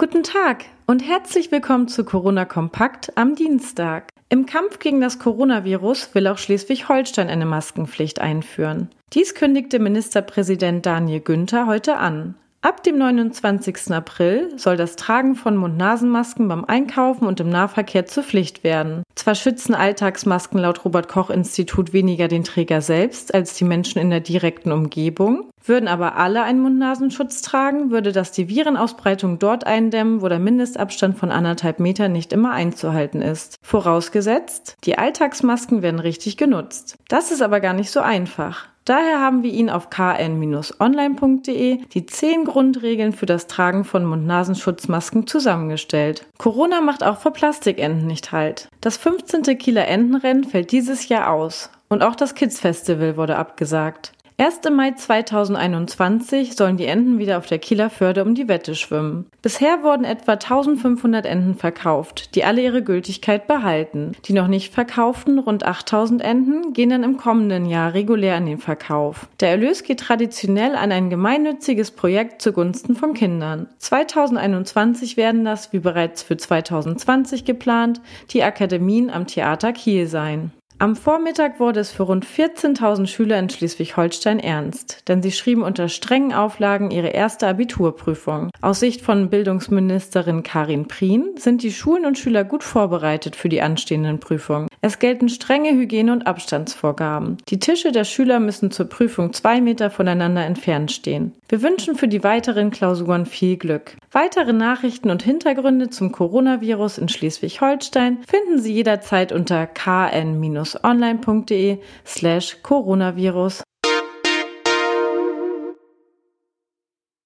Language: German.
Guten Tag und herzlich willkommen zu Corona Kompakt am Dienstag. Im Kampf gegen das Coronavirus will auch Schleswig-Holstein eine Maskenpflicht einführen. Dies kündigte Ministerpräsident Daniel Günther heute an. Ab dem 29. April soll das Tragen von Mund-Nasen-Masken beim Einkaufen und im Nahverkehr zur Pflicht werden. Zwar schützen Alltagsmasken laut Robert Koch Institut weniger den Träger selbst als die Menschen in der direkten Umgebung. Würden aber alle einen Mund-Nasenschutz tragen, würde das die Virenausbreitung dort eindämmen, wo der Mindestabstand von anderthalb Metern nicht immer einzuhalten ist. Vorausgesetzt, die Alltagsmasken werden richtig genutzt. Das ist aber gar nicht so einfach. Daher haben wir Ihnen auf kn-online.de die zehn Grundregeln für das Tragen von Mund-Nasenschutzmasken zusammengestellt. Corona macht auch vor Plastikenten nicht halt. Das 15. Kieler Entenrennen fällt dieses Jahr aus. Und auch das Kids Festival wurde abgesagt. Erst im Mai 2021 sollen die Enten wieder auf der Kieler Förde um die Wette schwimmen. Bisher wurden etwa 1500 Enten verkauft, die alle ihre Gültigkeit behalten. Die noch nicht verkauften rund 8000 Enten gehen dann im kommenden Jahr regulär an den Verkauf. Der Erlös geht traditionell an ein gemeinnütziges Projekt zugunsten von Kindern. 2021 werden das, wie bereits für 2020 geplant, die Akademien am Theater Kiel sein. Am Vormittag wurde es für rund 14.000 Schüler in Schleswig-Holstein ernst, denn sie schrieben unter strengen Auflagen ihre erste Abiturprüfung. Aus Sicht von Bildungsministerin Karin Prien sind die Schulen und Schüler gut vorbereitet für die anstehenden Prüfungen. Es gelten strenge Hygiene- und Abstandsvorgaben. Die Tische der Schüler müssen zur Prüfung zwei Meter voneinander entfernt stehen. Wir wünschen für die weiteren Klausuren viel Glück. Weitere Nachrichten und Hintergründe zum Coronavirus in Schleswig-Holstein finden Sie jederzeit unter kn- online.de slash Coronavirus.